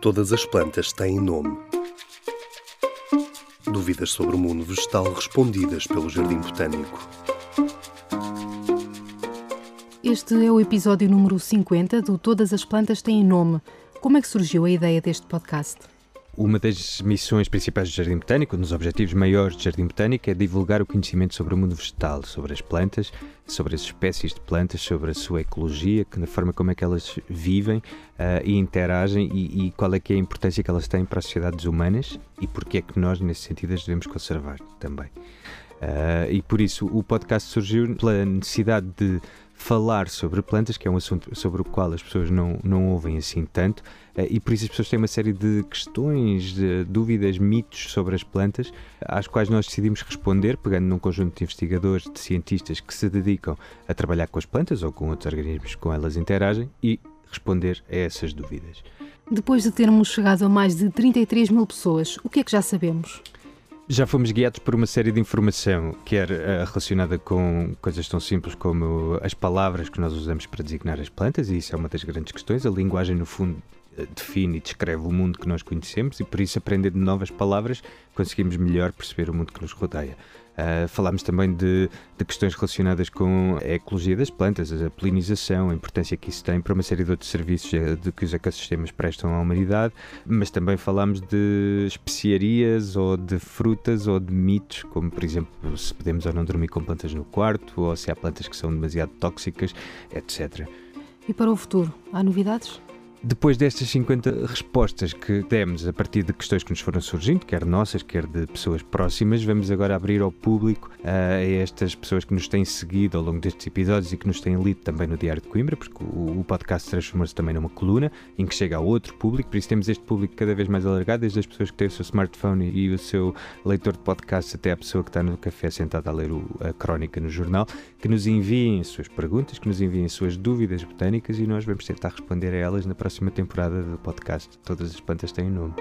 Todas as plantas têm nome. Dúvidas sobre o mundo vegetal respondidas pelo Jardim Botânico. Este é o episódio número 50 do Todas as Plantas Têm Nome. Como é que surgiu a ideia deste podcast? Uma das missões principais do Jardim Botânico, um dos objetivos maiores do Jardim Botânico, é divulgar o conhecimento sobre o mundo vegetal, sobre as plantas, sobre as espécies de plantas, sobre a sua ecologia, na forma como é que elas vivem uh, e interagem e, e, qual é que é a importância que elas têm para as sociedades humanas e porque é que nós, nesse sentido, as devemos conservar também. Uh, e por isso o podcast surgiu pela necessidade de falar sobre plantas, que é um assunto sobre o qual as pessoas não, não ouvem assim tanto, uh, e por isso as pessoas têm uma série de questões, de dúvidas, mitos sobre as plantas, às quais nós decidimos responder, pegando num conjunto de investigadores, de cientistas que se dedicam a trabalhar com as plantas ou com outros organismos com elas interagem e responder a essas dúvidas. Depois de termos chegado a mais de 33 mil pessoas, o que é que já sabemos? Já fomos guiados por uma série de informação, quer uh, relacionada com coisas tão simples como as palavras que nós usamos para designar as plantas, e isso é uma das grandes questões. A linguagem, no fundo, eh, define e descreve o mundo que nós conhecemos, e por isso, aprendendo novas palavras, conseguimos melhor perceber o mundo que nos rodeia. Uh, falámos também de, de, questões relacionadas com a ecologia das plantas, a polinização, a importância que isso tem para uma série de outros serviços eh, de que os ecossistemas prestam à humanidade, mas também falámos de especiarias ou de frutas ou de mitos, como por exemplo se podemos ou não dormir com plantas no quarto, ou se há plantas que são demasiado tóxicas, etc. E para o futuro, há novidades? Depois destas 50 respostas que demos a partir de questões que nos foram surgindo, quer nossas, quer de pessoas próximas, vamos agora abrir ao público uh, a estas pessoas que nos têm seguido ao longo destes episódios e que nos têm lido também no Diário de Coimbra, porque o, o podcast transformou-se também numa coluna em que chega a outro público, por isso temos este público cada vez mais alargado, desde as pessoas que têm o seu smartphone e o seu leitor de podcast até a pessoa que está no café sentada a ler o, a crónica no jornal, que nos enviem as suas perguntas, que nos enviem as suas dúvidas botânicas e nós vamos tentar responder a elas na próxima próxima temporada do podcast Todas as Plantas Têm um Nome.